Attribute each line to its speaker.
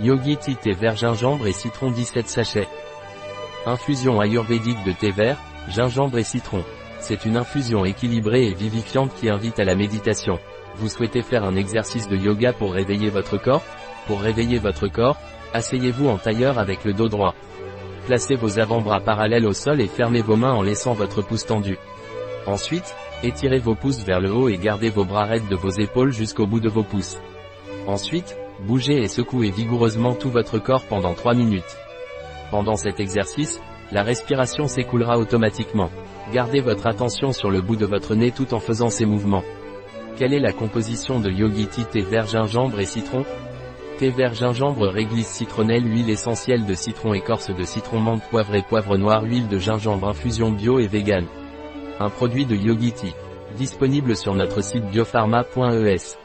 Speaker 1: Yogi Tea thé vert gingembre et citron 17 sachets. Infusion ayurvédique de thé vert, gingembre et citron. C'est une infusion équilibrée et vivifiante qui invite à la méditation. Vous souhaitez faire un exercice de yoga pour réveiller votre corps? Pour réveiller votre corps, asseyez-vous en tailleur avec le dos droit. Placez vos avant-bras parallèles au sol et fermez vos mains en laissant votre pouce tendu. Ensuite, étirez vos pouces vers le haut et gardez vos bras raides de vos épaules jusqu'au bout de vos pouces. Ensuite, bougez et secouez vigoureusement tout votre corps pendant 3 minutes. Pendant cet exercice, la respiration s'écoulera automatiquement. Gardez votre attention sur le bout de votre nez tout en faisant ces mouvements. Quelle est la composition de Yogi Tea thé vert gingembre et citron? Thé vert gingembre réglisse citronnelle huile essentielle de citron écorce de citron menthe poivre et poivre noir huile de gingembre infusion bio et vegan. Un produit de Yogi Tea. Disponible sur notre site biopharma.es.